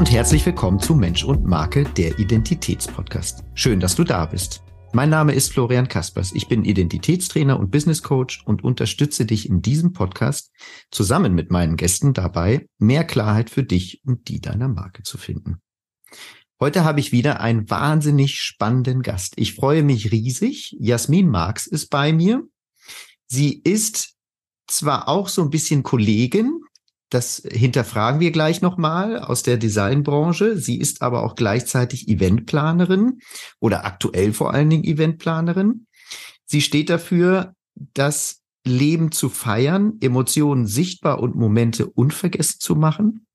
und herzlich willkommen zu Mensch und Marke, der Identitätspodcast. Schön, dass du da bist. Mein Name ist Florian Kaspers. Ich bin Identitätstrainer und Business Coach und unterstütze dich in diesem Podcast zusammen mit meinen Gästen dabei, mehr Klarheit für dich und die deiner Marke zu finden. Heute habe ich wieder einen wahnsinnig spannenden Gast. Ich freue mich riesig. Jasmin Marx ist bei mir. Sie ist zwar auch so ein bisschen Kollegin, das hinterfragen wir gleich nochmal aus der Designbranche. Sie ist aber auch gleichzeitig Eventplanerin oder aktuell vor allen Dingen Eventplanerin. Sie steht dafür, das Leben zu feiern, Emotionen sichtbar und Momente unvergessen zu machen.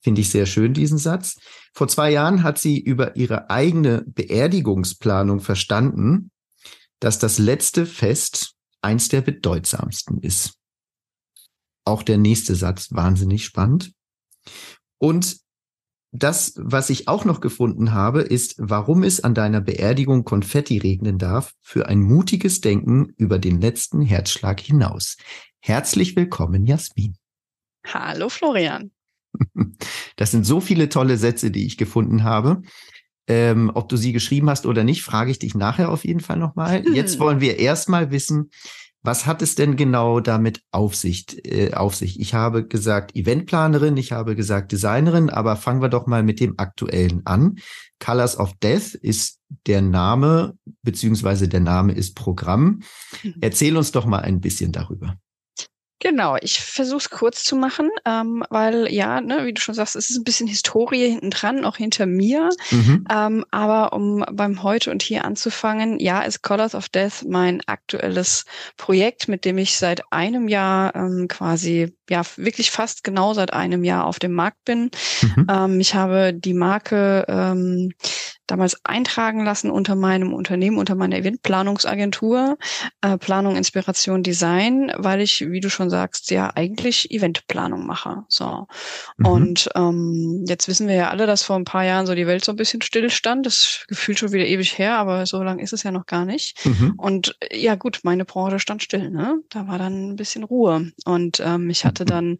Finde ich sehr schön, diesen Satz. Vor zwei Jahren hat sie über ihre eigene Beerdigungsplanung verstanden, dass das letzte Fest eins der bedeutsamsten ist auch der nächste Satz wahnsinnig spannend. Und das, was ich auch noch gefunden habe, ist, warum es an deiner Beerdigung Konfetti regnen darf, für ein mutiges Denken über den letzten Herzschlag hinaus. Herzlich willkommen, Jasmin. Hallo, Florian. Das sind so viele tolle Sätze, die ich gefunden habe. Ähm, ob du sie geschrieben hast oder nicht, frage ich dich nachher auf jeden Fall nochmal. Jetzt wollen wir erstmal wissen, was hat es denn genau damit auf sich, äh, auf sich? Ich habe gesagt Eventplanerin, ich habe gesagt Designerin, aber fangen wir doch mal mit dem aktuellen an. Colors of Death ist der Name, beziehungsweise der Name ist Programm. Mhm. Erzähl uns doch mal ein bisschen darüber. Genau, ich versuche es kurz zu machen, ähm, weil ja, ne, wie du schon sagst, es ist ein bisschen Historie hinten dran, auch hinter mir. Mhm. Ähm, aber um beim Heute und Hier anzufangen, ja, ist Colors of Death mein aktuelles Projekt, mit dem ich seit einem Jahr ähm, quasi, ja, wirklich fast genau seit einem Jahr auf dem Markt bin. Mhm. Ähm, ich habe die Marke ähm, damals eintragen lassen unter meinem Unternehmen, unter meiner Eventplanungsagentur, äh, Planung, Inspiration, Design, weil ich, wie du schon sagst, ja eigentlich Eventplanung mache. So. Mhm. Und ähm, jetzt wissen wir ja alle, dass vor ein paar Jahren so die Welt so ein bisschen stillstand. Das gefühlt schon wieder ewig her, aber so lange ist es ja noch gar nicht. Mhm. Und ja gut, meine Branche stand still, ne? Da war dann ein bisschen Ruhe. Und ähm, ich hatte dann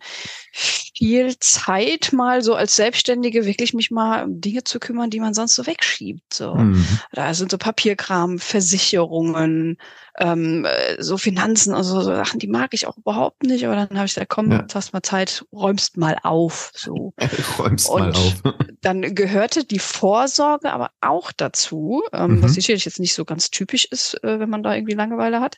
viel Zeit, mal so als Selbstständige wirklich mich mal um Dinge zu kümmern, die man sonst so wegschiebt. So. Mhm. Da sind so Papierkram, Versicherungen, ähm, äh, so Finanzen und so, so Sachen, die mag ich auch überhaupt nicht. Aber dann habe ich gesagt, komm, ja. jetzt hast mal Zeit, räumst mal auf. So. räumst und mal auf. dann gehörte die Vorsorge aber auch dazu, ähm, mhm. was sicherlich jetzt nicht so ganz typisch ist, äh, wenn man da irgendwie Langeweile hat.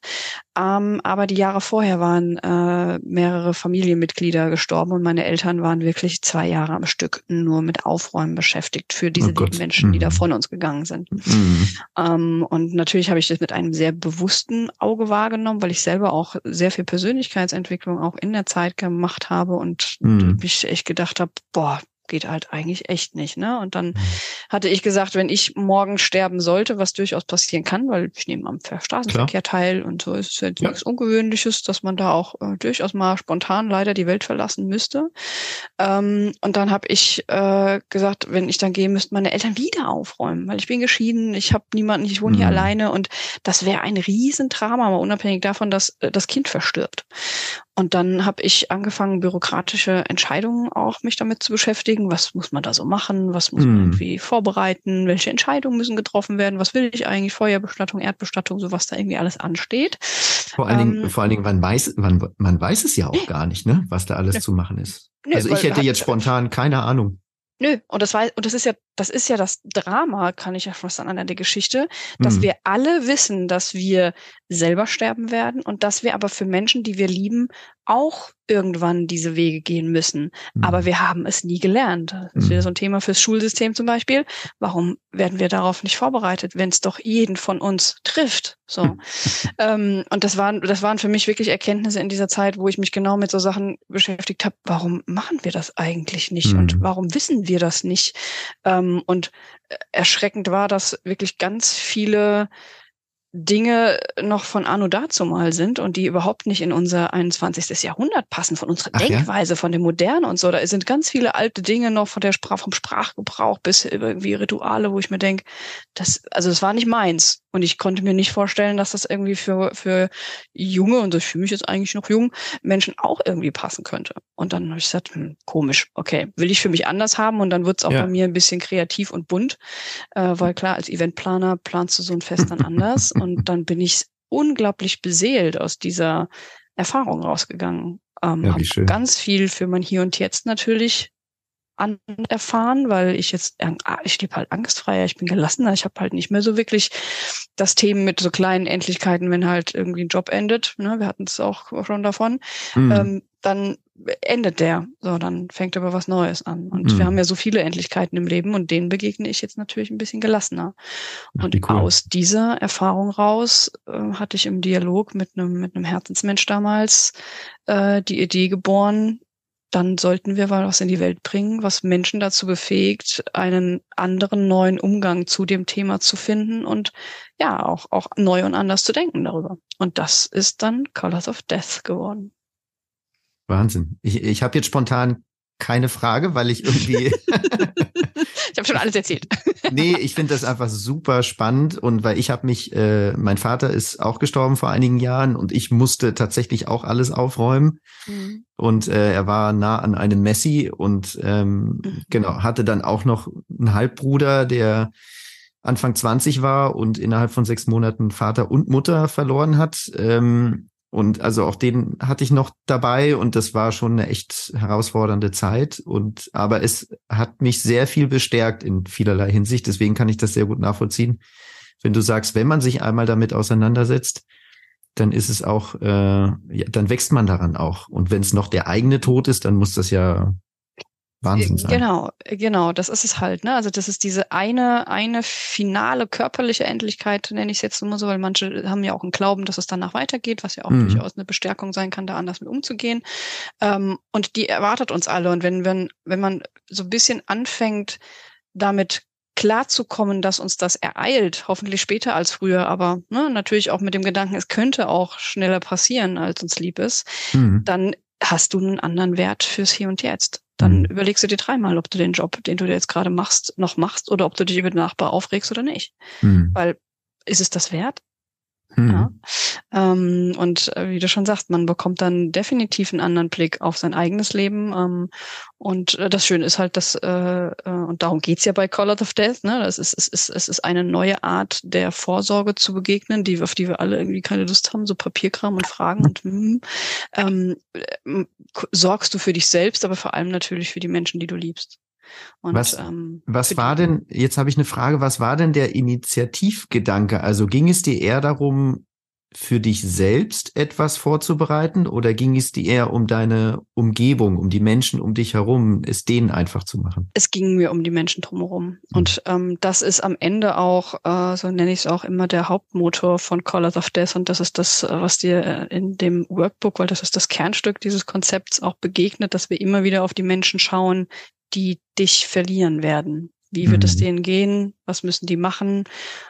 Ähm, aber die Jahre vorher waren äh, mehrere Familienmitglieder gestorben und meine Eltern waren wirklich zwei Jahre am Stück nur mit Aufräumen beschäftigt für diese oh Menschen, die da mhm. von uns gegangen sind. Mhm. Ähm, und natürlich habe ich das mit einem sehr bewussten bewussten Auge wahrgenommen, weil ich selber auch sehr viel Persönlichkeitsentwicklung auch in der Zeit gemacht habe und mhm. mich echt gedacht habe, boah, geht halt eigentlich echt nicht. Ne? Und dann mhm. hatte ich gesagt, wenn ich morgen sterben sollte, was durchaus passieren kann, weil ich nehme am Straßenverkehr Klar. teil und so ist es ja, ja nichts Ungewöhnliches, dass man da auch äh, durchaus mal spontan leider die Welt verlassen müsste. Ähm, und dann habe ich äh, gesagt, wenn ich dann gehe, müssten meine Eltern wieder aufräumen, weil ich bin geschieden, ich habe niemanden, ich wohne mhm. hier alleine und das wäre ein Riesendrama, mal unabhängig davon, dass äh, das Kind verstirbt. Und dann habe ich angefangen, bürokratische Entscheidungen auch mich damit zu beschäftigen. Was muss man da so machen? Was muss man hm. irgendwie vorbereiten? Welche Entscheidungen müssen getroffen werden? Was will ich eigentlich? Feuerbestattung, Erdbestattung, so was da irgendwie alles ansteht. Vor allen Dingen, ähm, vor allen Dingen, man weiß, man, man weiß es ja auch gar nicht, ne, was da alles nee. zu machen ist. Nee, also ich hätte jetzt spontan keine Ahnung. Nö, und das war, und das ist ja, das ist ja das Drama, kann ich ja fast an der Geschichte, dass mhm. wir alle wissen, dass wir selber sterben werden und dass wir aber für Menschen, die wir lieben, auch irgendwann diese Wege gehen müssen. Mhm. Aber wir haben es nie gelernt. Das ist wieder mhm. so ein Thema fürs Schulsystem zum Beispiel. Warum werden wir darauf nicht vorbereitet, wenn es doch jeden von uns trifft? So. ähm, und das waren, das waren für mich wirklich Erkenntnisse in dieser Zeit, wo ich mich genau mit so Sachen beschäftigt habe. Warum machen wir das eigentlich nicht? Mhm. Und warum wissen wir das nicht? Ähm, und erschreckend war, dass wirklich ganz viele Dinge noch von Anno dazu mal sind und die überhaupt nicht in unser 21. Jahrhundert passen, von unserer Ach, Denkweise, ja? von dem Modernen und so. Da sind ganz viele alte Dinge noch von der Sprache, vom Sprachgebrauch bis irgendwie Rituale, wo ich mir denke, das, also das war nicht meins. Und ich konnte mir nicht vorstellen, dass das irgendwie für, für junge, und ich fühle mich jetzt eigentlich noch jung, Menschen auch irgendwie passen könnte. Und dann habe ich gesagt, hm, komisch, okay, will ich für mich anders haben und dann wird es auch ja. bei mir ein bisschen kreativ und bunt. Äh, weil klar, als Eventplaner planst du so ein Fest dann anders. und dann bin ich unglaublich beseelt aus dieser Erfahrung rausgegangen. Ähm, ja, habe ganz viel für mein Hier und Jetzt natürlich erfahren, weil ich jetzt, ah, ich lebe halt angstfreier, ich bin gelassener, ich habe halt nicht mehr so wirklich das Thema mit so kleinen Endlichkeiten, wenn halt irgendwie ein Job endet, ne, wir hatten es auch schon davon, mhm. ähm, dann endet der, so, dann fängt aber was Neues an. Und mhm. wir haben ja so viele Endlichkeiten im Leben und denen begegne ich jetzt natürlich ein bisschen gelassener. Ach, und cool. aus dieser Erfahrung raus äh, hatte ich im Dialog mit einem mit einem Herzensmensch damals äh, die Idee geboren, dann sollten wir mal was in die Welt bringen, was Menschen dazu befähigt, einen anderen neuen Umgang zu dem Thema zu finden und ja, auch, auch neu und anders zu denken darüber. Und das ist dann Colors of Death geworden. Wahnsinn. Ich, ich habe jetzt spontan keine Frage, weil ich irgendwie. ich habe schon alles erzählt. nee, ich finde das einfach super spannend und weil ich habe mich, äh, mein Vater ist auch gestorben vor einigen Jahren und ich musste tatsächlich auch alles aufräumen. Mhm. Und äh, er war nah an einem Messi und ähm, mhm. genau, hatte dann auch noch einen Halbbruder, der Anfang 20 war und innerhalb von sechs Monaten Vater und Mutter verloren hat. Ähm, und also auch den hatte ich noch dabei und das war schon eine echt herausfordernde Zeit. Und aber es hat mich sehr viel bestärkt in vielerlei Hinsicht. Deswegen kann ich das sehr gut nachvollziehen. Wenn du sagst, wenn man sich einmal damit auseinandersetzt, dann ist es auch, äh, ja, dann wächst man daran auch. Und wenn es noch der eigene Tod ist, dann muss das ja Wahnsinn sein. Genau, genau, das ist es halt. Ne? Also das ist diese eine, eine finale körperliche Endlichkeit, nenne ich es jetzt immer so, weil manche haben ja auch einen Glauben, dass es danach weitergeht, was ja auch mhm. durchaus eine Bestärkung sein kann, da anders mit umzugehen. Ähm, und die erwartet uns alle. Und wenn, wenn, wenn man so ein bisschen anfängt, damit klarzukommen, dass uns das ereilt, hoffentlich später als früher, aber ne, natürlich auch mit dem Gedanken, es könnte auch schneller passieren, als uns lieb ist, mhm. dann hast du einen anderen Wert fürs Hier und Jetzt. Dann mhm. überlegst du dir dreimal, ob du den Job, den du jetzt gerade machst, noch machst oder ob du dich über den Nachbar aufregst oder nicht. Mhm. Weil ist es das wert? Mhm. Ja. Ähm, und äh, wie du schon sagst, man bekommt dann definitiv einen anderen Blick auf sein eigenes Leben. Ähm, und äh, das Schöne ist halt, dass, äh, äh, und darum geht's ja bei Call of Death, ne? Das ist, es, ist, es ist eine neue Art der Vorsorge zu begegnen, die, auf die wir alle irgendwie keine Lust haben, so Papierkram und Fragen und hm, ähm, sorgst du für dich selbst, aber vor allem natürlich für die Menschen, die du liebst. Und, was ähm, was war denn, jetzt habe ich eine Frage, was war denn der Initiativgedanke? Also ging es dir eher darum, für dich selbst etwas vorzubereiten oder ging es dir eher um deine Umgebung, um die Menschen um dich herum, es denen einfach zu machen? Es ging mir um die Menschen drumherum. Mhm. Und ähm, das ist am Ende auch, äh, so nenne ich es auch immer, der Hauptmotor von Colors of Death. Und das ist das, äh, was dir äh, in dem Workbook, weil das ist das Kernstück dieses Konzepts auch begegnet, dass wir immer wieder auf die Menschen schauen, die dich verlieren werden. Wie wird mhm. es denen gehen? Was müssen die machen?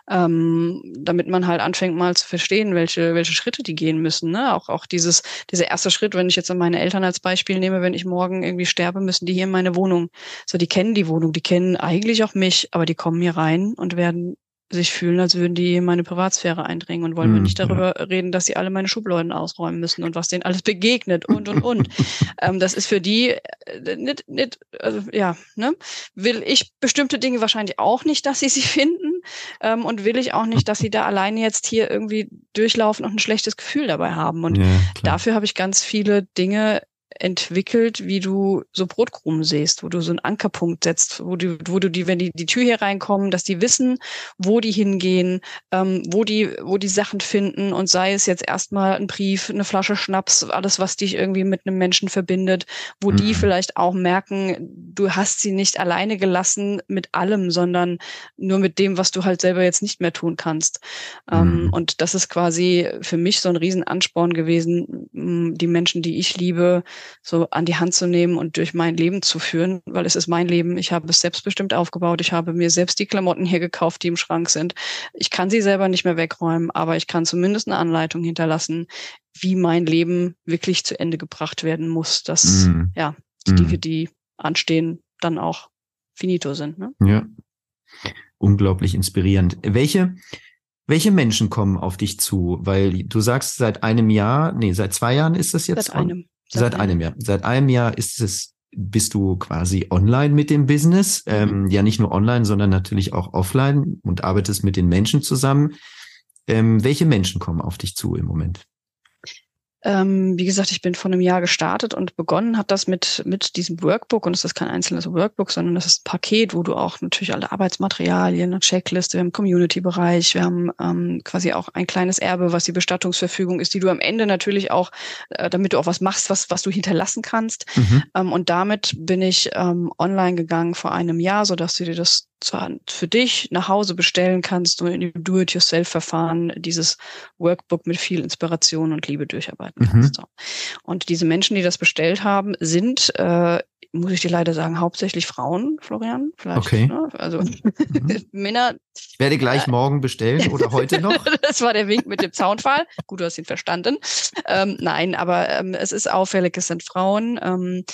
Ähm, damit man halt anfängt mal zu verstehen, welche, welche Schritte die gehen müssen. Ne? Auch, auch dieses, dieser erste Schritt, wenn ich jetzt meine Eltern als Beispiel nehme, wenn ich morgen irgendwie sterbe, müssen die hier in meine Wohnung. So, die kennen die Wohnung, die kennen eigentlich auch mich, aber die kommen hier rein und werden sich fühlen, als würden die meine Privatsphäre eindringen und wollen mhm, wir nicht darüber ja. reden, dass sie alle meine Schubladen ausräumen müssen und was denen alles begegnet und und und. ähm, das ist für die äh, nicht, nicht also, ja, ne? Will ich bestimmte Dinge wahrscheinlich auch nicht, dass sie sie finden ähm, und will ich auch nicht, dass sie da alleine jetzt hier irgendwie durchlaufen und ein schlechtes Gefühl dabei haben. Und ja, dafür habe ich ganz viele Dinge entwickelt, wie du so Brotkrumen siehst, wo du so einen Ankerpunkt setzt, wo du, wo du die, wenn die die Tür hier reinkommen, dass die wissen, wo die hingehen, ähm, wo die, wo die Sachen finden und sei es jetzt erstmal ein Brief, eine Flasche Schnaps, alles, was dich irgendwie mit einem Menschen verbindet, wo mhm. die vielleicht auch merken, du hast sie nicht alleine gelassen mit allem, sondern nur mit dem, was du halt selber jetzt nicht mehr tun kannst. Ähm, mhm. und das ist quasi für mich so ein Riesenansporn gewesen, die Menschen, die ich liebe, so an die Hand zu nehmen und durch mein Leben zu führen, weil es ist mein Leben. Ich habe es selbstbestimmt aufgebaut. Ich habe mir selbst die Klamotten hier gekauft, die im Schrank sind. Ich kann sie selber nicht mehr wegräumen, aber ich kann zumindest eine Anleitung hinterlassen, wie mein Leben wirklich zu Ende gebracht werden muss, dass mm. ja die Dinge, mhm. die anstehen, dann auch finito sind. Ne? Ja, unglaublich inspirierend. Welche welche Menschen kommen auf dich zu? Weil du sagst, seit einem Jahr, nee, seit zwei Jahren ist das jetzt? Seit einem. Seit, einem Jahr. Seit einem Jahr ist es, bist du quasi online mit dem Business. Mhm. Ähm, ja, nicht nur online, sondern natürlich auch offline und arbeitest mit den Menschen zusammen. Ähm, welche Menschen kommen auf dich zu im Moment? Ähm, wie gesagt, ich bin vor einem Jahr gestartet und begonnen hat das mit, mit diesem Workbook. Und es ist kein einzelnes Workbook, sondern das ist ein Paket, wo du auch natürlich alle Arbeitsmaterialien, eine Checkliste, wir haben Community-Bereich, wir haben ähm, quasi auch ein kleines Erbe, was die Bestattungsverfügung ist, die du am Ende natürlich auch, äh, damit du auch was machst, was, was du hinterlassen kannst. Mhm. Ähm, und damit bin ich ähm, online gegangen vor einem Jahr, so dass du dir das zwar für dich nach Hause bestellen kannst und in dem Do-it-yourself-Verfahren dieses Workbook mit viel Inspiration und Liebe durcharbeiten mhm. kannst. Und diese Menschen, die das bestellt haben, sind, äh, muss ich dir leider sagen, hauptsächlich Frauen, Florian. Vielleicht, okay. Ne? Also mhm. Männer. Ich werde gleich äh, morgen bestellen oder heute noch. das war der Wink mit dem Zaunfall. Gut, du hast ihn verstanden. Ähm, nein, aber ähm, es ist auffällig, es sind Frauen. Ähm,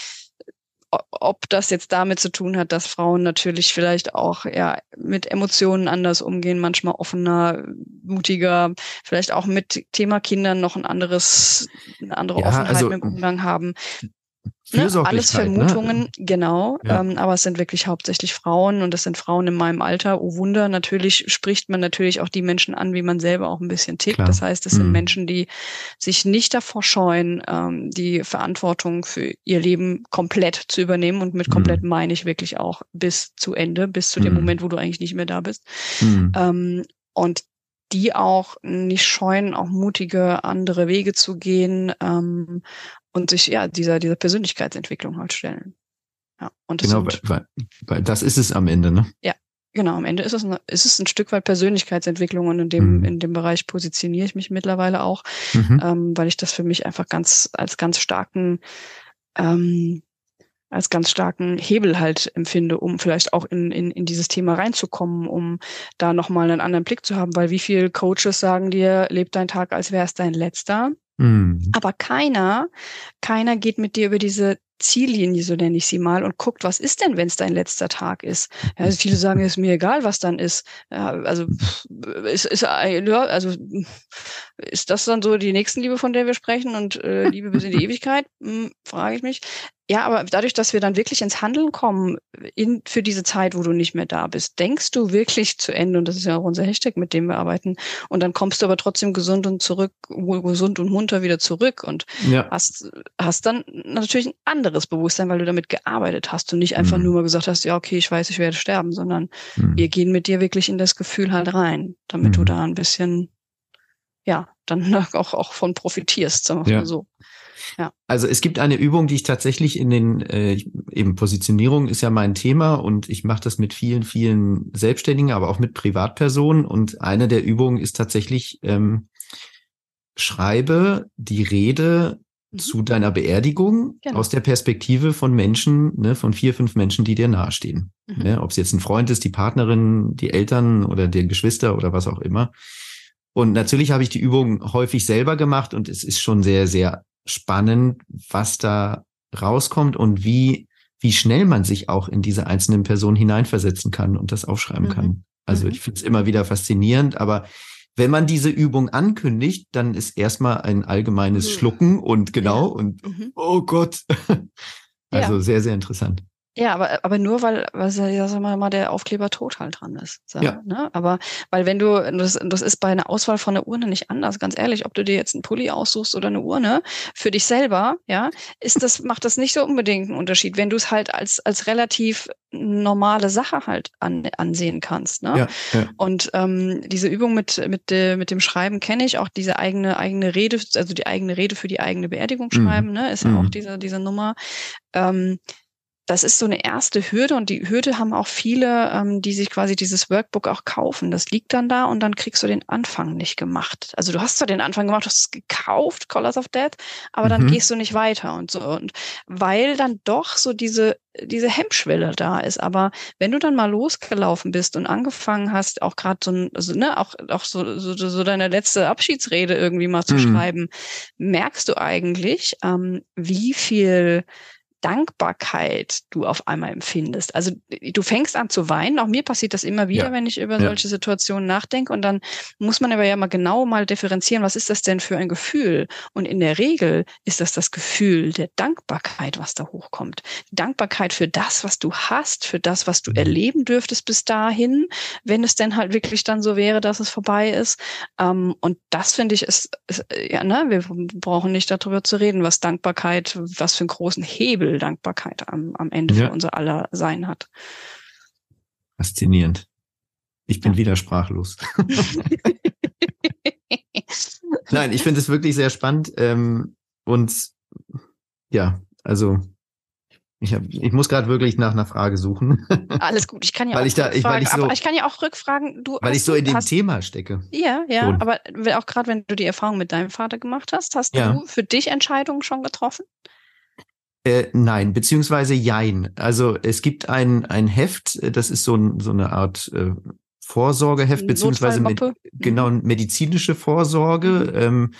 ob das jetzt damit zu tun hat, dass Frauen natürlich vielleicht auch ja mit Emotionen anders umgehen, manchmal offener, mutiger, vielleicht auch mit Thema Kindern noch ein anderes, eine andere ja, Offenheit also, im Umgang haben. Ne? Alles? Vermutungen, ne? genau. Ja. Ähm, aber es sind wirklich hauptsächlich Frauen und es sind Frauen in meinem Alter. Oh Wunder, natürlich spricht man natürlich auch die Menschen an, wie man selber auch ein bisschen tickt. Klar. Das heißt, es mhm. sind Menschen, die sich nicht davor scheuen, ähm, die Verantwortung für ihr Leben komplett zu übernehmen. Und mit komplett mhm. meine ich wirklich auch bis zu Ende, bis zu dem mhm. Moment, wo du eigentlich nicht mehr da bist. Mhm. Ähm, und die auch nicht scheuen, auch mutige andere Wege zu gehen ähm, und sich ja dieser dieser Persönlichkeitsentwicklung halt stellen. Ja, und das genau, sind, weil, weil das ist es am Ende, ne? Ja, genau. Am Ende ist es, ist es ein Stück weit Persönlichkeitsentwicklung und in dem mhm. in dem Bereich positioniere ich mich mittlerweile auch, mhm. ähm, weil ich das für mich einfach ganz als ganz starken ähm, als ganz starken Hebel halt empfinde, um vielleicht auch in, in, in dieses Thema reinzukommen, um da nochmal einen anderen Blick zu haben, weil wie viele Coaches sagen dir, leb dein Tag, als wäre es dein letzter. Mhm. Aber keiner, keiner geht mit dir über diese Ziellinie, so nenne ich sie mal, und guckt, was ist denn, wenn es dein letzter Tag ist? Ja, also viele sagen, es ist mir egal, was dann ist. Ja, also ist, ist also ist das dann so die Nächstenliebe, von der wir sprechen und äh, Liebe bis in die Ewigkeit? Hm, frage ich mich. Ja, aber dadurch, dass wir dann wirklich ins Handeln kommen in, für diese Zeit, wo du nicht mehr da bist, denkst du wirklich zu Ende, und das ist ja auch unser Hashtag, mit dem wir arbeiten, und dann kommst du aber trotzdem gesund und zurück, gesund und munter wieder zurück und ja. hast, hast dann natürlich ein anderes Bewusstsein, weil du damit gearbeitet hast und nicht einfach mhm. nur mal gesagt hast, ja, okay, ich weiß, ich werde sterben, sondern mhm. wir gehen mit dir wirklich in das Gefühl halt rein, damit mhm. du da ein bisschen, ja, dann auch, auch von profitierst, sagen wir ja. mal so. Ja. Also es gibt eine Übung, die ich tatsächlich in den äh, eben Positionierung ist ja mein Thema und ich mache das mit vielen, vielen Selbstständigen, aber auch mit Privatpersonen. Und eine der Übungen ist tatsächlich ähm, schreibe die Rede mhm. zu deiner Beerdigung genau. aus der Perspektive von Menschen, ne, von vier, fünf Menschen, die dir nahestehen. Mhm. Ne, Ob es jetzt ein Freund ist, die Partnerin, die Eltern oder die Geschwister oder was auch immer. Und natürlich habe ich die Übung häufig selber gemacht und es ist schon sehr, sehr spannend, was da rauskommt und wie, wie schnell man sich auch in diese einzelnen Personen hineinversetzen kann und das aufschreiben mhm. kann. Also mhm. ich finde es immer wieder faszinierend, aber wenn man diese Übung ankündigt, dann ist erstmal ein allgemeines mhm. Schlucken und genau ja. und mhm. oh Gott. also ja. sehr, sehr interessant. Ja, aber, aber nur weil, weil sagen wir mal, der Aufkleber tot halt dran ist. So, ja. Ne? Aber weil wenn du, das, das ist bei einer Auswahl von einer Urne nicht anders, ganz ehrlich, ob du dir jetzt einen Pulli aussuchst oder eine Urne, für dich selber, ja, ist das, macht das nicht so unbedingt einen Unterschied, wenn du es halt als, als relativ normale Sache halt an, ansehen kannst. Ne? Ja, ja. Und ähm, diese Übung mit, mit, äh, mit dem Schreiben kenne ich, auch diese eigene, eigene Rede, also die eigene Rede für die eigene Beerdigung mhm. schreiben, mhm. ne, ist ja mhm. auch diese, diese Nummer. Ähm, das ist so eine erste Hürde und die Hürde haben auch viele, ähm, die sich quasi dieses Workbook auch kaufen. Das liegt dann da und dann kriegst du den Anfang nicht gemacht. Also du hast zwar den Anfang gemacht, hast es gekauft, Colors of Death, aber dann mhm. gehst du nicht weiter und so. Und weil dann doch so diese diese Hemmschwelle da ist. Aber wenn du dann mal losgelaufen bist und angefangen hast, auch gerade so, ein, also, ne, auch, auch so, so, so deine letzte Abschiedsrede irgendwie mal zu mhm. schreiben, merkst du eigentlich, ähm, wie viel Dankbarkeit du auf einmal empfindest. Also du fängst an zu weinen. Auch mir passiert das immer wieder, ja. wenn ich über ja. solche Situationen nachdenke. Und dann muss man aber ja mal genau mal differenzieren, was ist das denn für ein Gefühl? Und in der Regel ist das das Gefühl der Dankbarkeit, was da hochkommt. Dankbarkeit für das, was du hast, für das, was du mhm. erleben dürftest bis dahin, wenn es denn halt wirklich dann so wäre, dass es vorbei ist. Ähm, und das finde ich ist, ist, ja, ne, wir brauchen nicht darüber zu reden, was Dankbarkeit, was für einen großen Hebel viel Dankbarkeit am, am Ende ja. für unser aller Sein hat. Faszinierend. Ich bin ja. wieder sprachlos. Nein, ich finde es wirklich sehr spannend. Ähm, und ja, also ich, hab, ich muss gerade wirklich nach einer Frage suchen. Alles gut, ich kann ja weil auch ich da, ich, weil ich, so, ich kann ja auch rückfragen. Du weil ich so in dem hast, Thema stecke. Ja, ja, schon. aber auch gerade wenn du die Erfahrung mit deinem Vater gemacht hast, hast ja. du für dich Entscheidungen schon getroffen? Äh, nein, beziehungsweise jein. Also es gibt ein, ein Heft, äh, das ist so, ein, so eine Art äh, Vorsorgeheft, beziehungsweise med mhm. genau medizinische Vorsorge mhm. ähm,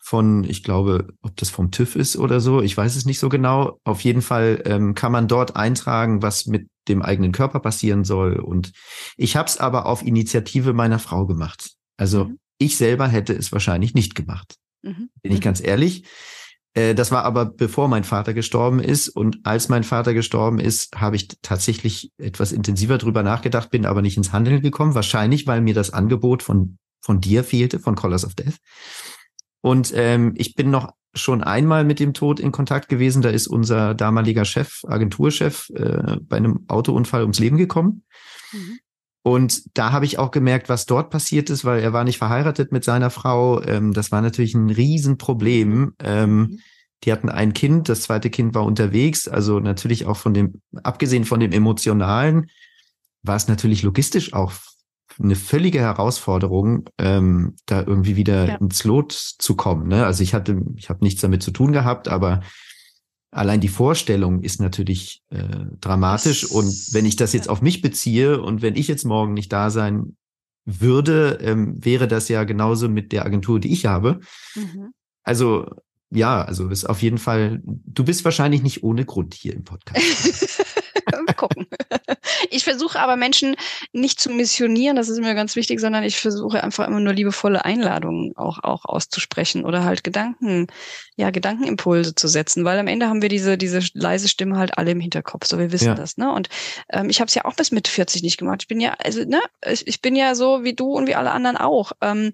von, ich glaube, ob das vom TÜV ist oder so, ich weiß es nicht so genau. Auf jeden Fall ähm, kann man dort eintragen, was mit dem eigenen Körper passieren soll. Und ich habe es aber auf Initiative meiner Frau gemacht. Also mhm. ich selber hätte es wahrscheinlich nicht gemacht. Mhm. Bin ich mhm. ganz ehrlich. Äh, das war aber bevor mein Vater gestorben ist. Und als mein Vater gestorben ist, habe ich tatsächlich etwas intensiver drüber nachgedacht, bin aber nicht ins Handeln gekommen. Wahrscheinlich, weil mir das Angebot von, von dir fehlte, von Colors of Death. Und ähm, ich bin noch schon einmal mit dem Tod in Kontakt gewesen. Da ist unser damaliger Chef, Agenturchef, äh, bei einem Autounfall ums Leben gekommen. Mhm. Und da habe ich auch gemerkt, was dort passiert ist, weil er war nicht verheiratet mit seiner Frau. Ähm, das war natürlich ein Riesenproblem. Ähm, mhm. Die hatten ein Kind, das zweite Kind war unterwegs. Also natürlich auch von dem, abgesehen von dem Emotionalen, war es natürlich logistisch auch eine völlige Herausforderung, ähm, da irgendwie wieder ja. ins Lot zu kommen. Ne? Also ich hatte, ich habe nichts damit zu tun gehabt, aber allein die Vorstellung ist natürlich äh, dramatisch. Und wenn ich das jetzt auf mich beziehe und wenn ich jetzt morgen nicht da sein würde, ähm, wäre das ja genauso mit der Agentur, die ich habe. Mhm. Also ja, also ist auf jeden Fall, du bist wahrscheinlich nicht ohne Grund hier im Podcast. Ich versuche aber Menschen nicht zu missionieren, das ist mir ganz wichtig, sondern ich versuche einfach immer nur liebevolle Einladungen auch, auch auszusprechen oder halt Gedanken, ja, Gedankenimpulse zu setzen, weil am Ende haben wir diese, diese leise Stimme halt alle im Hinterkopf, so wir wissen ja. das, ne? Und ähm, ich habe es ja auch bis mit 40 nicht gemacht. Ich bin ja, also, ne, ich, ich bin ja so wie du und wie alle anderen auch. Ähm,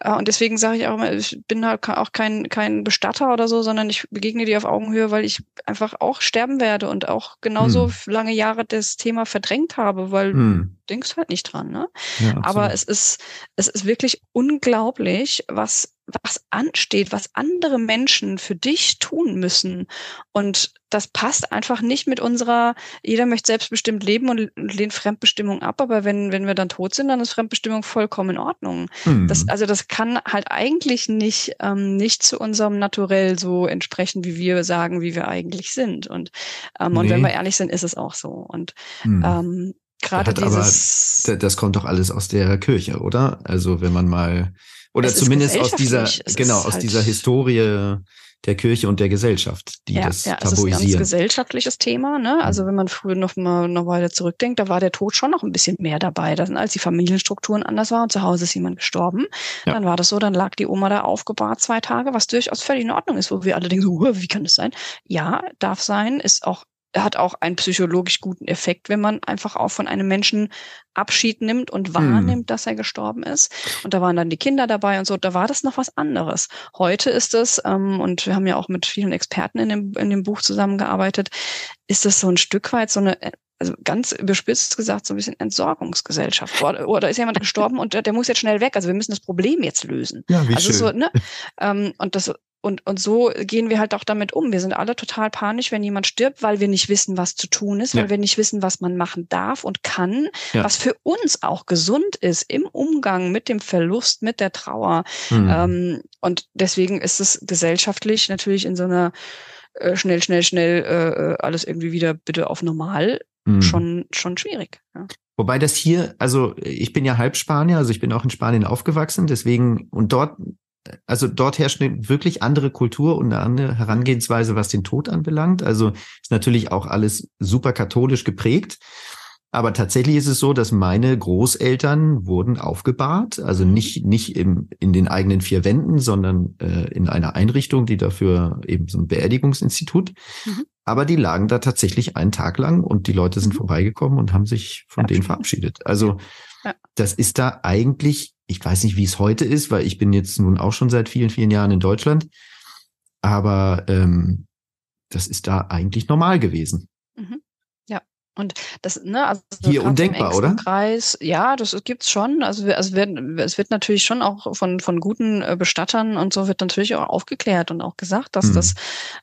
äh, und deswegen sage ich auch immer, ich bin halt auch kein, kein Bestatter oder so, sondern ich begegne dir auf Augenhöhe, weil ich einfach auch sterben werde und auch genauso hm lange Jahre das Thema verdrängt habe, weil hm. du denkst halt nicht dran, ne? Ja, Aber es ist, es ist wirklich unglaublich, was, was ansteht, was andere Menschen für dich tun müssen. Und das passt einfach nicht mit unserer, jeder möchte selbstbestimmt leben und lehnt Fremdbestimmung ab, aber wenn, wenn wir dann tot sind, dann ist Fremdbestimmung vollkommen in Ordnung. Hm. Das, also das kann halt eigentlich nicht, ähm, nicht zu unserem Naturell so entsprechen, wie wir sagen, wie wir eigentlich sind. Und, ähm, nee. und wenn wir ehrlich sind, ist es auch so. Und hm. ähm, gerade dieses. Aber, das kommt doch alles aus der Kirche, oder? Also wenn man mal, oder zumindest aus dieser, es genau, aus halt dieser Historie der Kirche und der Gesellschaft, die ja, das ja, tabuisieren. Es ist ein ganz gesellschaftliches Thema. Ne? Also wenn man früher noch mal noch weiter zurückdenkt, da war der Tod schon noch ein bisschen mehr dabei. Das, als die Familienstrukturen anders waren zu Hause ist jemand gestorben, ja. dann war das so, dann lag die Oma da aufgebahrt zwei Tage, was durchaus völlig in Ordnung ist, wo wir alle denken, so, wie kann das sein? Ja, darf sein, ist auch hat auch einen psychologisch guten Effekt, wenn man einfach auch von einem Menschen Abschied nimmt und wahrnimmt, hm. dass er gestorben ist. Und da waren dann die Kinder dabei und so. Da war das noch was anderes. Heute ist es, ähm, und wir haben ja auch mit vielen Experten in dem, in dem Buch zusammengearbeitet, ist es so ein Stück weit so eine also ganz überspitzt gesagt, so ein bisschen Entsorgungsgesellschaft. Oder, oder ist jemand gestorben und der, der, muss jetzt schnell weg. Also wir müssen das Problem jetzt lösen. Ja, wie also schön. So, ne? ähm, und das und, und so gehen wir halt auch damit um. Wir sind alle total panisch, wenn jemand stirbt, weil wir nicht wissen, was zu tun ist, ja. weil wir nicht wissen, was man machen darf und kann, ja. was für uns auch gesund ist im Umgang mit dem Verlust, mit der Trauer. Mhm. Ähm, und deswegen ist es gesellschaftlich natürlich in so einer äh, schnell, schnell, schnell äh, äh alles irgendwie wieder bitte auf normal mhm. schon, schon schwierig. Ja. Wobei das hier, also ich bin ja halb Spanier, also ich bin auch in Spanien aufgewachsen, deswegen, und dort also dort herrscht eine wirklich andere Kultur und eine andere Herangehensweise, was den Tod anbelangt. Also ist natürlich auch alles super katholisch geprägt. Aber tatsächlich ist es so, dass meine Großeltern wurden aufgebahrt, also mhm. nicht, nicht im, in den eigenen vier Wänden, sondern äh, in einer Einrichtung, die dafür eben so ein Beerdigungsinstitut. Mhm. Aber die lagen da tatsächlich einen Tag lang und die Leute sind mhm. vorbeigekommen und haben sich von ja. denen verabschiedet. Also ja. das ist da eigentlich ich weiß nicht, wie es heute ist, weil ich bin jetzt nun auch schon seit vielen, vielen Jahren in Deutschland. Aber ähm, das ist da eigentlich normal gewesen. Mhm. Ja. Und das, ne, also hier undenkbar, oder? Kreis, ja, das gibt's schon. Also, also wird, es wird natürlich schon auch von von guten äh, Bestattern und so wird natürlich auch aufgeklärt und auch gesagt, dass mhm. das,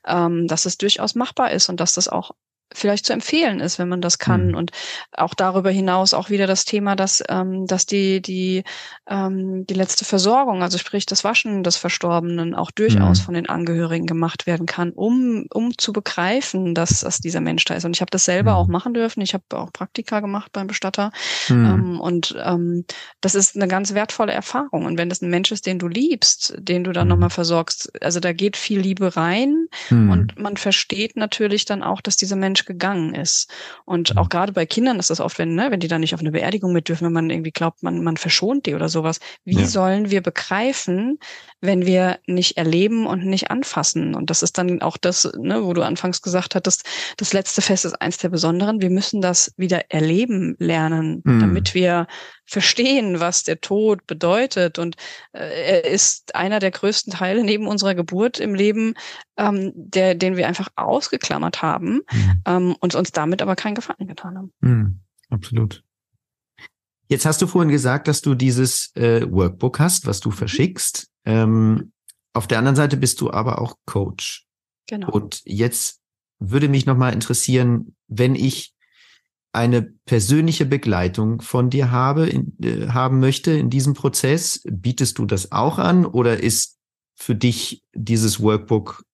ähm, dass es durchaus machbar ist und dass das auch vielleicht zu empfehlen ist, wenn man das kann. Mhm. Und auch darüber hinaus auch wieder das Thema, dass, ähm, dass die, die, ähm, die letzte Versorgung, also sprich das Waschen des Verstorbenen, auch durchaus mhm. von den Angehörigen gemacht werden kann, um, um zu begreifen, dass, dass dieser Mensch da ist. Und ich habe das selber mhm. auch machen dürfen. Ich habe auch Praktika gemacht beim Bestatter. Mhm. Ähm, und ähm, das ist eine ganz wertvolle Erfahrung. Und wenn das ein Mensch ist, den du liebst, den du dann mhm. nochmal versorgst, also da geht viel Liebe rein mhm. und man versteht natürlich dann auch, dass dieser Mensch gegangen ist. Und mhm. auch gerade bei Kindern ist das oft, wenn, ne, wenn die dann nicht auf eine Beerdigung mit dürfen, wenn man irgendwie glaubt, man, man verschont die oder sowas. Wie ja. sollen wir begreifen, wenn wir nicht erleben und nicht anfassen? Und das ist dann auch das, ne, wo du anfangs gesagt hattest, das letzte Fest ist eins der besonderen. Wir müssen das wieder erleben lernen, mhm. damit wir verstehen, was der Tod bedeutet. Und äh, er ist einer der größten Teile neben unserer Geburt im Leben, ähm, der, den wir einfach ausgeklammert haben mhm. ähm, und uns damit aber keinen Gefallen getan haben. Mhm, absolut. Jetzt hast du vorhin gesagt, dass du dieses äh, Workbook hast, was du mhm. verschickst. Ähm, auf der anderen Seite bist du aber auch Coach. Genau. Und jetzt würde mich nochmal interessieren, wenn ich eine persönliche Begleitung von dir habe, in, äh, haben möchte in diesem Prozess, bietest du das auch an oder ist für dich dieses Workbook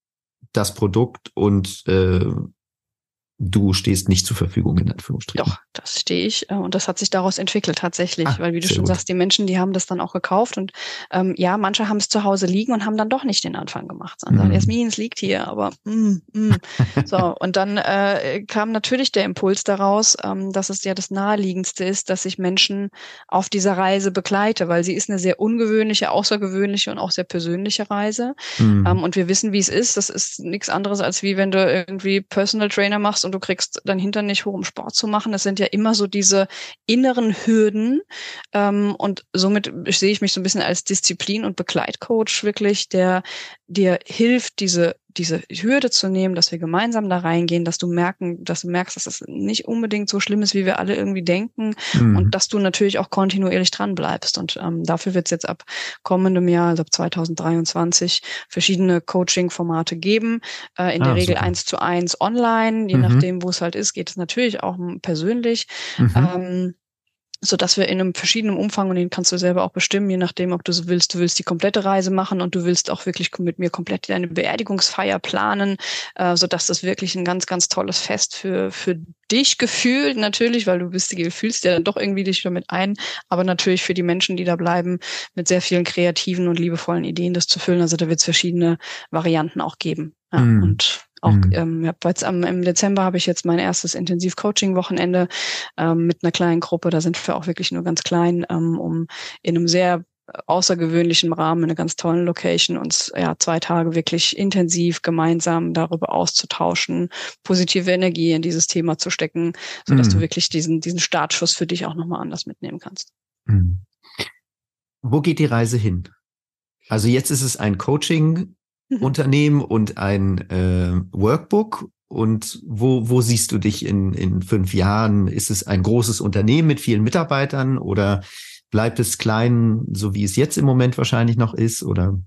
das Produkt und äh, du stehst nicht zur Verfügung, in Anführungsstrichen. Doch, das stehe ich. Äh, und das hat sich daraus entwickelt tatsächlich. Ah, weil, wie du schon gut. sagst, die Menschen, die haben das dann auch gekauft. Und ähm, ja, manche haben es zu Hause liegen und haben dann doch nicht den Anfang gemacht. Sondern mm. Jasmin, es liegt hier, aber mm, mm. so. Und dann äh, kam natürlich der Impuls daraus, ähm, dass es ja das Naheliegendste ist, dass ich Menschen auf dieser Reise begleite, weil sie ist eine sehr ungewöhnliche, außergewöhnliche und auch sehr persönliche Reise. Mm. Ähm, und wir wissen, wie es ist. Das ist nichts anderes, als wie wenn du irgendwie Personal Trainer machst und und du kriegst dein Hintern nicht hoch, um Sport zu machen. Das sind ja immer so diese inneren Hürden. Ähm, und somit sehe ich mich so ein bisschen als Disziplin- und Begleitcoach wirklich, der dir hilft, diese diese Hürde zu nehmen, dass wir gemeinsam da reingehen, dass du merken, dass du merkst, dass es nicht unbedingt so schlimm ist, wie wir alle irgendwie denken mhm. und dass du natürlich auch kontinuierlich dran bleibst. Und ähm, dafür wird es jetzt ab kommendem Jahr, also ab 2023, verschiedene Coaching-Formate geben. Äh, in ah, der Regel eins zu eins online, je mhm. nachdem, wo es halt ist, geht es natürlich auch persönlich. Mhm. Ähm, so dass wir in einem verschiedenen Umfang und den kannst du selber auch bestimmen, je nachdem, ob du so willst, du willst die komplette Reise machen und du willst auch wirklich mit mir komplett deine Beerdigungsfeier planen, äh, so dass das wirklich ein ganz, ganz tolles Fest für für dich gefühlt natürlich, weil du bist, du fühlst ja dann doch irgendwie dich damit ein, aber natürlich für die Menschen, die da bleiben, mit sehr vielen kreativen und liebevollen Ideen das zu füllen. Also da wird es verschiedene Varianten auch geben. Ja, mm. Und auch mhm. ähm, ja, jetzt am, im Dezember habe ich jetzt mein erstes Intensiv-Coaching-Wochenende ähm, mit einer kleinen Gruppe. Da sind wir auch wirklich nur ganz klein, ähm, um in einem sehr außergewöhnlichen Rahmen, eine ganz tolle Location, uns ja zwei Tage wirklich intensiv gemeinsam darüber auszutauschen, positive Energie in dieses Thema zu stecken, so dass mhm. du wirklich diesen diesen Startschuss für dich auch nochmal anders mitnehmen kannst. Mhm. Wo geht die Reise hin? Also jetzt ist es ein Coaching. Unternehmen und ein äh, Workbook. Und wo, wo siehst du dich in, in fünf Jahren? Ist es ein großes Unternehmen mit vielen Mitarbeitern oder bleibt es klein, so wie es jetzt im Moment wahrscheinlich noch ist? Oder?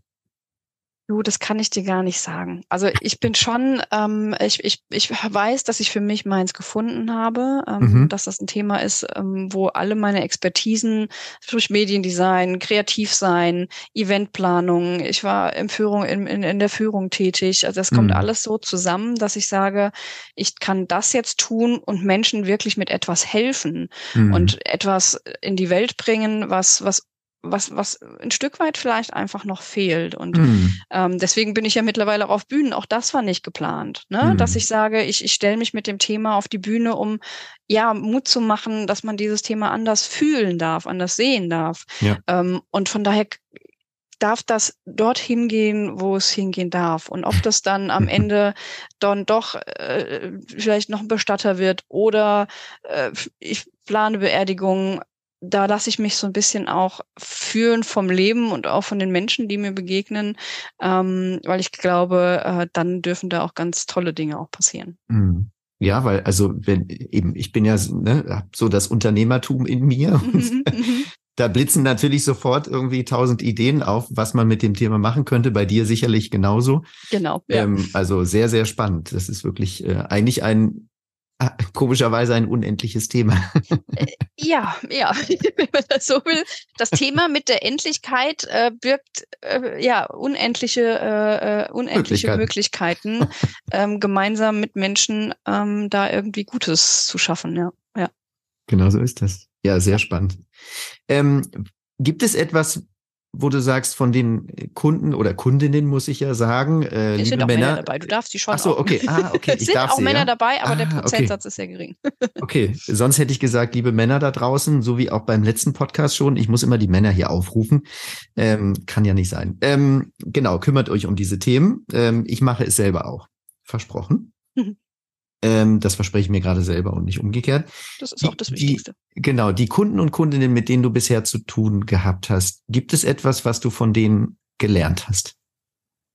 Du, das kann ich dir gar nicht sagen. Also ich bin schon, ähm, ich, ich, ich weiß, dass ich für mich meins gefunden habe, ähm, mhm. dass das ein Thema ist, ähm, wo alle meine Expertisen durch Mediendesign, Kreativsein, Eventplanung, ich war in Führung, in, in, in der Führung tätig. Also das kommt mhm. alles so zusammen, dass ich sage, ich kann das jetzt tun und Menschen wirklich mit etwas helfen mhm. und etwas in die Welt bringen, was, was was, was ein Stück weit vielleicht einfach noch fehlt. Und mm. ähm, deswegen bin ich ja mittlerweile auch auf Bühnen. Auch das war nicht geplant, ne? Mm. dass ich sage, ich, ich stelle mich mit dem Thema auf die Bühne, um ja Mut zu machen, dass man dieses Thema anders fühlen darf, anders sehen darf. Ja. Ähm, und von daher darf das dorthin gehen, wo es hingehen darf. Und ob das dann am Ende dann doch äh, vielleicht noch ein Bestatter wird oder äh, ich plane Beerdigung, da lasse ich mich so ein bisschen auch führen vom Leben und auch von den Menschen, die mir begegnen, ähm, weil ich glaube, äh, dann dürfen da auch ganz tolle Dinge auch passieren. Mhm. Ja, weil also wenn eben ich bin ja ne, so das Unternehmertum in mir und mhm, mhm. da blitzen natürlich sofort irgendwie tausend Ideen auf, was man mit dem Thema machen könnte. Bei dir sicherlich genauso. Genau. Ja. Ähm, also sehr sehr spannend. Das ist wirklich äh, eigentlich ein komischerweise ein unendliches Thema. Äh, ja, ja, wenn man das so will. Das Thema mit der Endlichkeit äh, birgt äh, ja unendliche, äh, äh unendliche Möglichkeiten, Möglichkeiten ähm, gemeinsam mit Menschen ähm, da irgendwie Gutes zu schaffen. Ja, ja. Genau so ist das. Ja, sehr spannend. Ähm, gibt es etwas, wo du sagst, von den Kunden oder Kundinnen muss ich ja sagen, äh, es sind auch Männer, Männer dabei. Du darfst die schon. Ach so, okay. Ah, okay. es sind auch sie, Männer ja? dabei, aber ah, der Prozentsatz okay. ist sehr gering. okay, sonst hätte ich gesagt, liebe Männer da draußen, so wie auch beim letzten Podcast schon, ich muss immer die Männer hier aufrufen. Ähm, kann ja nicht sein. Ähm, genau, kümmert euch um diese Themen. Ähm, ich mache es selber auch. Versprochen. Ähm, das verspreche ich mir gerade selber und nicht umgekehrt. Das ist auch das Wichtigste. Die, genau, die Kunden und Kundinnen, mit denen du bisher zu tun gehabt hast, gibt es etwas, was du von denen gelernt hast?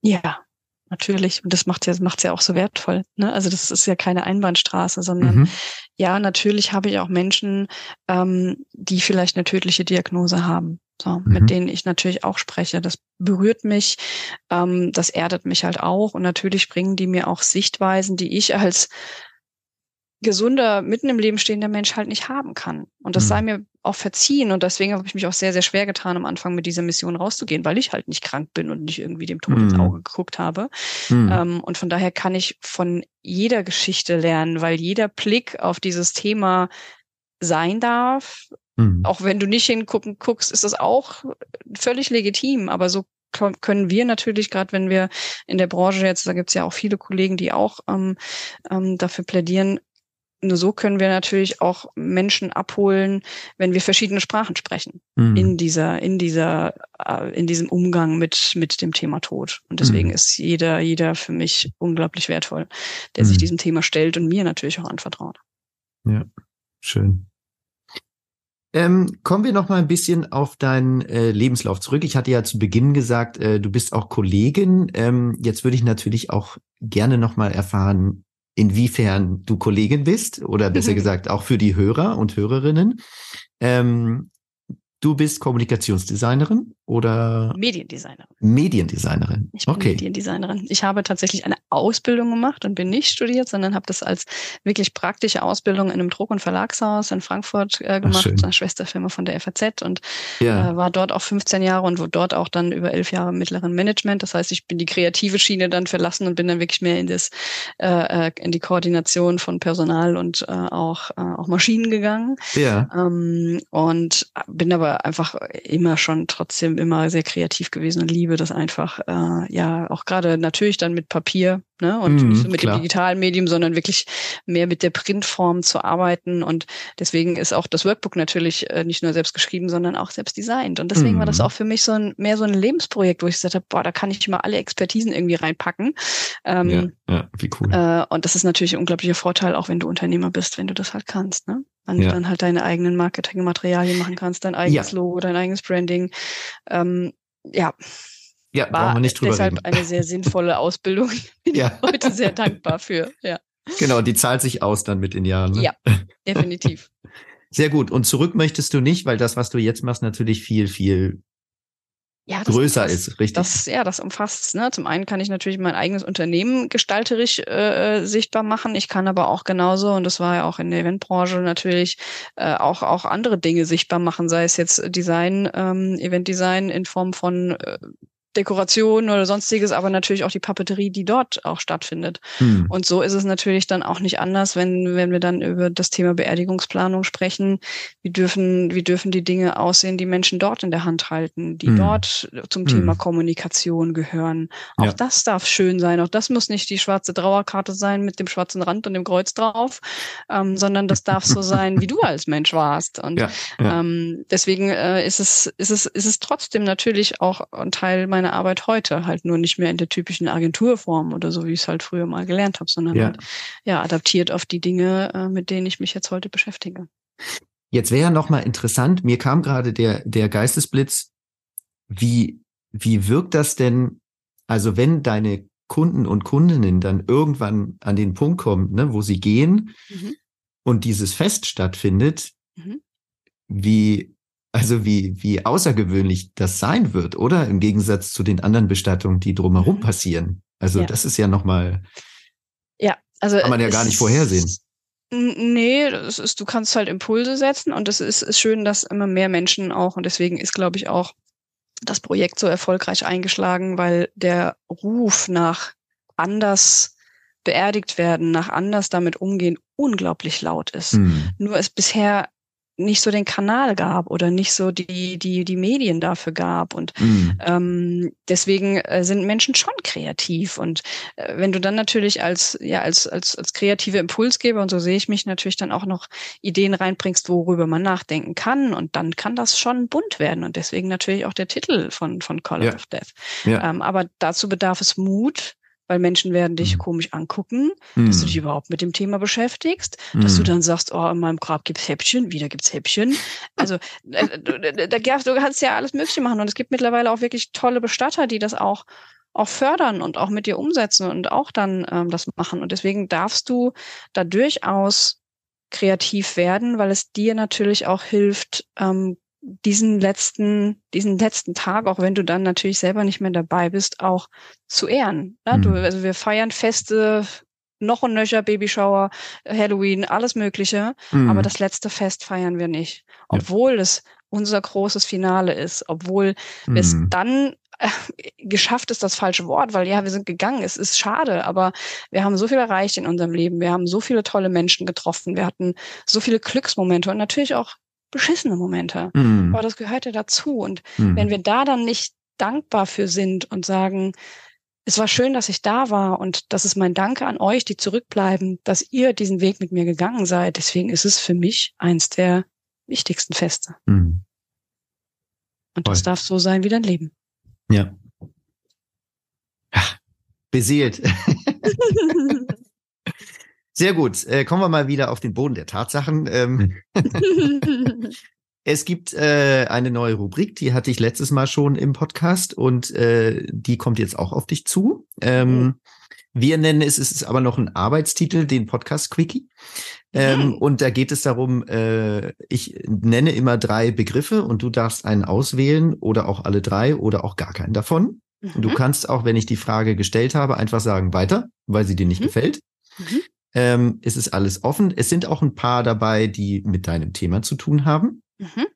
Ja, natürlich. Und das macht ja, macht's ja auch so wertvoll. Ne? Also das ist ja keine Einbahnstraße, sondern mhm. ja, natürlich habe ich auch Menschen, ähm, die vielleicht eine tödliche Diagnose haben. So, mhm. mit denen ich natürlich auch spreche. Das berührt mich, ähm, das erdet mich halt auch. Und natürlich bringen die mir auch Sichtweisen, die ich als gesunder, mitten im Leben stehender Mensch halt nicht haben kann. Und das mhm. sei mir auch verziehen. Und deswegen habe ich mich auch sehr, sehr schwer getan, am Anfang mit dieser Mission rauszugehen, weil ich halt nicht krank bin und nicht irgendwie dem Tod mhm. ins Auge geguckt habe. Mhm. Ähm, und von daher kann ich von jeder Geschichte lernen, weil jeder Blick auf dieses Thema sein darf. Mhm. Auch wenn du nicht hingucken guckst, ist das auch völlig legitim. Aber so können wir natürlich, gerade wenn wir in der Branche jetzt, da gibt es ja auch viele Kollegen, die auch ähm, ähm, dafür plädieren, nur so können wir natürlich auch Menschen abholen, wenn wir verschiedene Sprachen sprechen mhm. in dieser, in dieser, äh, in diesem Umgang mit mit dem Thema Tod. Und deswegen mhm. ist jeder, jeder für mich unglaublich wertvoll, der mhm. sich diesem Thema stellt und mir natürlich auch anvertraut. Ja, schön. Ähm, kommen wir noch mal ein bisschen auf deinen äh, Lebenslauf zurück. Ich hatte ja zu Beginn gesagt, äh, du bist auch Kollegin. Ähm, jetzt würde ich natürlich auch gerne noch mal erfahren, inwiefern du Kollegin bist oder besser gesagt auch für die Hörer und Hörerinnen. Ähm, Du bist Kommunikationsdesignerin oder? Mediendesignerin. Mediendesignerin. Ich bin okay. Mediendesignerin. Ich habe tatsächlich eine Ausbildung gemacht und bin nicht studiert, sondern habe das als wirklich praktische Ausbildung in einem Druck- und Verlagshaus in Frankfurt äh, gemacht, Ach, einer Schwesterfirma von der FAZ und ja. äh, war dort auch 15 Jahre und wurde dort auch dann über elf Jahre im mittleren Management. Das heißt, ich bin die kreative Schiene dann verlassen und bin dann wirklich mehr in das äh, äh in die Koordination von Personal und äh, auch äh, auch Maschinen gegangen. Ja. Ähm, und bin aber einfach immer schon trotzdem immer sehr kreativ gewesen und liebe das einfach, äh, ja, auch gerade natürlich dann mit Papier, ne? Und mm, nicht so mit klar. dem digitalen Medium, sondern wirklich mehr mit der Printform zu arbeiten. Und deswegen ist auch das Workbook natürlich äh, nicht nur selbst geschrieben, sondern auch selbst designt. Und deswegen mm. war das mhm. auch für mich so ein mehr so ein Lebensprojekt, wo ich gesagt habe, boah, da kann ich mal alle Expertisen irgendwie reinpacken. Ähm, ja, ja, wie cool. Äh, und das ist natürlich ein unglaublicher Vorteil, auch wenn du Unternehmer bist, wenn du das halt kannst, ne? Wenn ja. dann halt deine eigenen Marketingmaterialien machen kannst, dein eigenes ja. Logo, dein eigenes Branding. Ähm, ja. Ja, war wir nicht drüber deshalb reden. eine sehr sinnvolle Ausbildung. Bin ja. ich heute sehr dankbar für. Ja. Genau, die zahlt sich aus dann mit den Jahren. Ne? Ja, definitiv. Sehr gut. Und zurück möchtest du nicht, weil das, was du jetzt machst, natürlich viel, viel ja, das, größer das, ist, richtig. Das, ja, das umfasst Ne? Zum einen kann ich natürlich mein eigenes Unternehmen gestalterisch äh, äh, sichtbar machen. Ich kann aber auch genauso, und das war ja auch in der Eventbranche natürlich, äh, auch, auch andere Dinge sichtbar machen, sei es jetzt Design, ähm, Eventdesign in Form von äh, Dekoration oder sonstiges, aber natürlich auch die Papeterie, die dort auch stattfindet. Hm. Und so ist es natürlich dann auch nicht anders, wenn, wenn wir dann über das Thema Beerdigungsplanung sprechen. Wie dürfen, wie dürfen die Dinge aussehen, die Menschen dort in der Hand halten, die hm. dort zum hm. Thema Kommunikation gehören. Auch ja. das darf schön sein. Auch das muss nicht die schwarze Trauerkarte sein mit dem schwarzen Rand und dem Kreuz drauf, ähm, sondern das darf so sein, wie du als Mensch warst. Und ja, ja. Ähm, deswegen äh, ist es, ist es, ist es trotzdem natürlich auch ein Teil meiner meine Arbeit heute, halt nur nicht mehr in der typischen Agenturform oder so, wie ich es halt früher mal gelernt habe, sondern ja. halt ja adaptiert auf die Dinge, äh, mit denen ich mich jetzt heute beschäftige. Jetzt wäre noch mal interessant, mir kam gerade der, der Geistesblitz, wie, wie wirkt das denn, also wenn deine Kunden und Kundinnen dann irgendwann an den Punkt kommen, ne, wo sie gehen mhm. und dieses Fest stattfindet, mhm. wie, also wie, wie außergewöhnlich das sein wird, oder? Im Gegensatz zu den anderen Bestattungen, die drumherum mhm. passieren. Also ja. das ist ja nochmal. Ja, also. Kann man ja gar nicht vorhersehen. Nee, ist, du kannst halt Impulse setzen und es ist, ist schön, dass immer mehr Menschen auch, und deswegen ist, glaube ich, auch das Projekt so erfolgreich eingeschlagen, weil der Ruf nach anders beerdigt werden, nach anders damit umgehen, unglaublich laut ist. Hm. Nur ist bisher nicht so den Kanal gab oder nicht so die, die, die Medien dafür gab. Und mhm. ähm, deswegen äh, sind Menschen schon kreativ. Und äh, wenn du dann natürlich als, ja, als, als, als kreative Impulsgeber, und so sehe ich mich natürlich dann auch noch Ideen reinbringst, worüber man nachdenken kann. Und dann kann das schon bunt werden. Und deswegen natürlich auch der Titel von, von Call ja. of Death. Ja. Ähm, aber dazu bedarf es Mut, weil Menschen werden dich mhm. komisch angucken, mhm. dass du dich überhaupt mit dem Thema beschäftigst, dass du mhm. dann sagst, oh, in meinem Grab gibt's Häppchen, wieder gibt's Häppchen. Also äh, da, da, du kannst ja alles Mögliche machen und es gibt mittlerweile auch wirklich tolle Bestatter, die das auch auch fördern und auch mit dir umsetzen und auch dann ähm, das machen. Und deswegen darfst du da durchaus kreativ werden, weil es dir natürlich auch hilft, ähm, diesen letzten, diesen letzten Tag, auch wenn du dann natürlich selber nicht mehr dabei bist, auch zu ehren. Ne? Mhm. Du, also wir feiern Feste, noch und nöcher, Babyshower, Halloween, alles Mögliche. Mhm. Aber das letzte Fest feiern wir nicht. Obwohl ja. es unser großes Finale ist, obwohl mhm. es dann äh, geschafft ist das falsche Wort, weil ja, wir sind gegangen. Es ist schade, aber wir haben so viel erreicht in unserem Leben. Wir haben so viele tolle Menschen getroffen. Wir hatten so viele Glücksmomente und natürlich auch beschissene Momente. Mhm. Aber das gehört ja dazu. Und mhm. wenn wir da dann nicht dankbar für sind und sagen, es war schön, dass ich da war und das ist mein Danke an euch, die zurückbleiben, dass ihr diesen Weg mit mir gegangen seid. Deswegen ist es für mich eins der wichtigsten Feste. Mhm. Und das Voll. darf so sein wie dein Leben. Ja. Ach, beseelt. Sehr gut. Äh, kommen wir mal wieder auf den Boden der Tatsachen. Ähm, es gibt äh, eine neue Rubrik, die hatte ich letztes Mal schon im Podcast und äh, die kommt jetzt auch auf dich zu. Ähm, mhm. Wir nennen es, es ist aber noch ein Arbeitstitel, den Podcast Quickie. Ähm, mhm. Und da geht es darum, äh, ich nenne immer drei Begriffe und du darfst einen auswählen oder auch alle drei oder auch gar keinen davon. Mhm. Du kannst auch, wenn ich die Frage gestellt habe, einfach sagen weiter, weil sie dir nicht mhm. gefällt. Ähm, es ist alles offen. Es sind auch ein paar dabei, die mit deinem Thema zu tun haben. Mhm.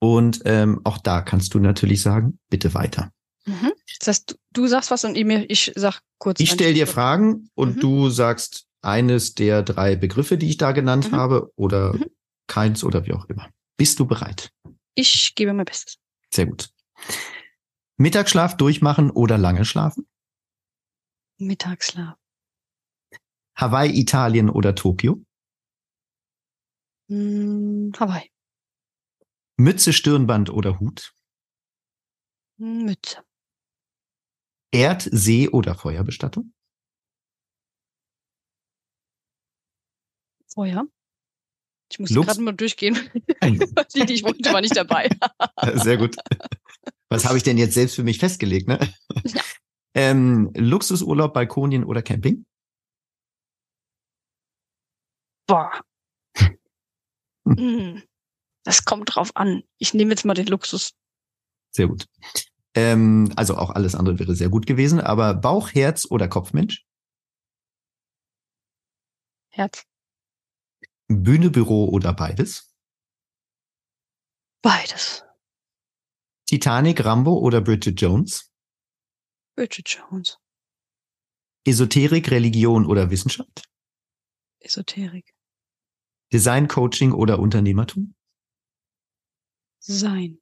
Und ähm, auch da kannst du natürlich sagen, bitte weiter. Mhm. Das heißt, du, sagst was und ich, ich sag kurz. Ich stelle dir Fragen und mhm. du sagst eines der drei Begriffe, die ich da genannt mhm. habe, oder mhm. keins oder wie auch immer. Bist du bereit? Ich gebe mein Bestes. Sehr gut. Mittagsschlaf durchmachen oder lange schlafen? Mittagsschlaf. Hawaii, Italien oder Tokio? Hm, Hawaii. Mütze, Stirnband oder Hut? Mütze. Erd-, See- oder Feuerbestattung? Feuer. Ich muss gerade mal durchgehen. die, die ich wollte, war nicht dabei. Sehr gut. Was habe ich denn jetzt selbst für mich festgelegt? Ne? Ja. Ähm, Luxusurlaub, Balkonien oder Camping? Boah. Hm. Das kommt drauf an. Ich nehme jetzt mal den Luxus. Sehr gut. Ähm, also auch alles andere wäre sehr gut gewesen, aber Bauch, Herz oder Kopfmensch? Herz. Bühne, Büro oder beides? Beides. Titanic, Rambo oder Bridget Jones? Bridget Jones. Esoterik, Religion oder Wissenschaft? Esoterik. Design, Coaching oder Unternehmertum? Sein.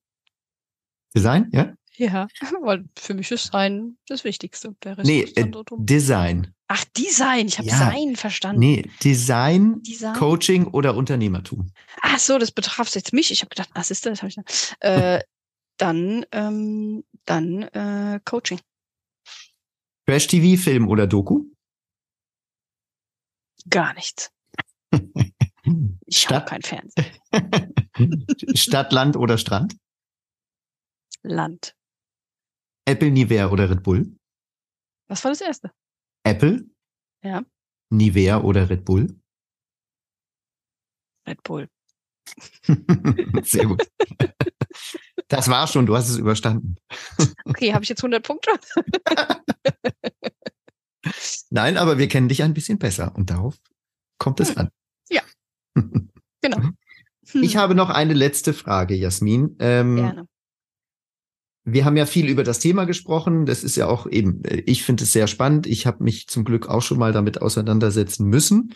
Design, ja? Ja, weil für mich ist Sein das Wichtigste. Der Rest Nee, äh. Design. Ach, Design. Ich habe Ja. Sein verstanden. Nee, Design, Design. Coaching oder Unternehmertum? Ach so, das betraf jetzt mich. Ich habe gedacht, was ist das? Hab ich dann, äh, dann, ähm, dann äh, Coaching. Trash-TV, Film oder Doku? Gar nichts. Ich habe Stadt, kein Fernsehen. Stadt, Land oder Strand? Land. Apple, Nivea oder Red Bull? Was war das erste? Apple, Ja, Nivea oder Red Bull? Red Bull. Sehr gut. Das war schon, du hast es überstanden. Okay, habe ich jetzt 100 Punkte? Nein, aber wir kennen dich ein bisschen besser und darauf kommt es an. Genau. Hm, Ich habe noch eine letzte Frage, Jasmin. Ähm, Gerne. wir haben ja viel über das Thema gesprochen. Das ist ja auch eben, äh, ich finde es sehr spannend. Ich habe mich zum Glück auch schon mal damit auseinandersetzen müssen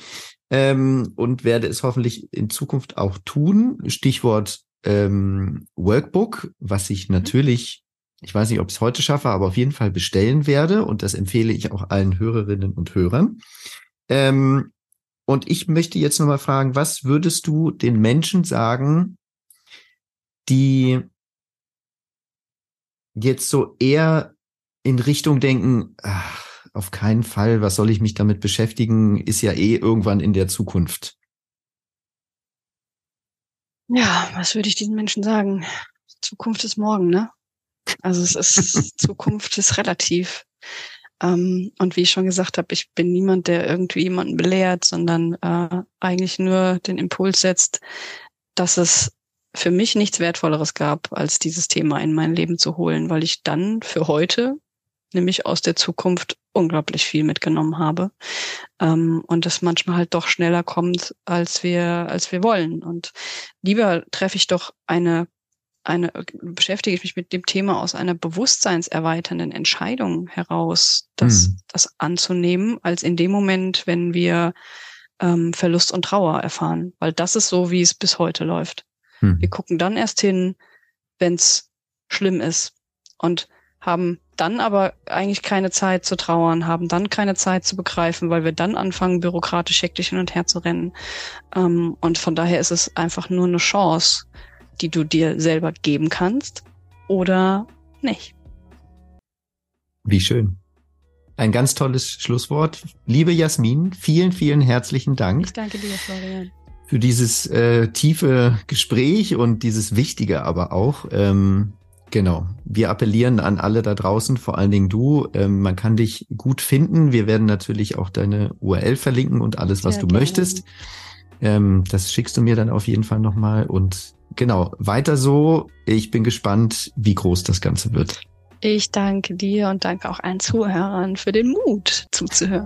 ähm, und werde es hoffentlich in Zukunft auch tun. Stichwort ähm, Workbook, was ich natürlich, ich weiß nicht, ob ich es heute schaffe, aber auf jeden Fall bestellen werde und das empfehle ich auch allen Hörerinnen und Hörern. Ähm, und ich möchte jetzt nochmal fragen, was würdest du den Menschen sagen, die jetzt so eher in Richtung denken, ach, auf keinen Fall, was soll ich mich damit beschäftigen, ist ja eh irgendwann in der Zukunft. Ja, was würde ich diesen Menschen sagen? Zukunft ist morgen, ne? Also es ist Zukunft ist relativ. Ähm, und wie ich schon gesagt habe, ich bin niemand, der irgendwie jemanden belehrt, sondern äh, eigentlich nur den Impuls setzt, dass es für mich nichts Wertvolleres gab, als dieses Thema in mein Leben zu holen, weil ich dann für heute, nämlich aus der Zukunft, unglaublich viel mitgenommen habe. Ähm, und das manchmal halt doch schneller kommt, als wir, als wir wollen. Und lieber treffe ich doch eine eine, beschäftige ich mich mit dem Thema aus einer bewusstseinserweiternden Entscheidung heraus, das, Hm. das anzunehmen, als in dem Moment, wenn wir ähm, Verlust und Trauer erfahren. Weil das ist so, wie es bis heute läuft. Hm. Wir gucken dann erst hin, wenn es schlimm ist und haben dann aber eigentlich keine Zeit zu trauern, haben dann keine Zeit zu begreifen, weil wir dann anfangen, bürokratisch hektisch hin und her zu rennen. Ähm, und von daher ist es einfach nur eine Chance, die du dir selber geben kannst oder nicht. Wie schön. Ein ganz tolles Schlusswort. Liebe Jasmin, vielen, vielen herzlichen Dank Ich danke dir, Florian. für dieses äh, tiefe Gespräch und dieses Wichtige aber auch. Ähm, genau. Wir appellieren an alle da draußen, vor allen Dingen du. Ähm, man kann dich gut finden. Wir werden natürlich auch deine URL verlinken und alles, was Sehr du gerne. möchtest. Ähm, das schickst du mir dann auf jeden Fall nochmal. Und genau, weiter so. Ich bin gespannt, wie groß das Ganze wird. Ich danke dir und danke auch allen Zuhörern für den Mut zuzuhören.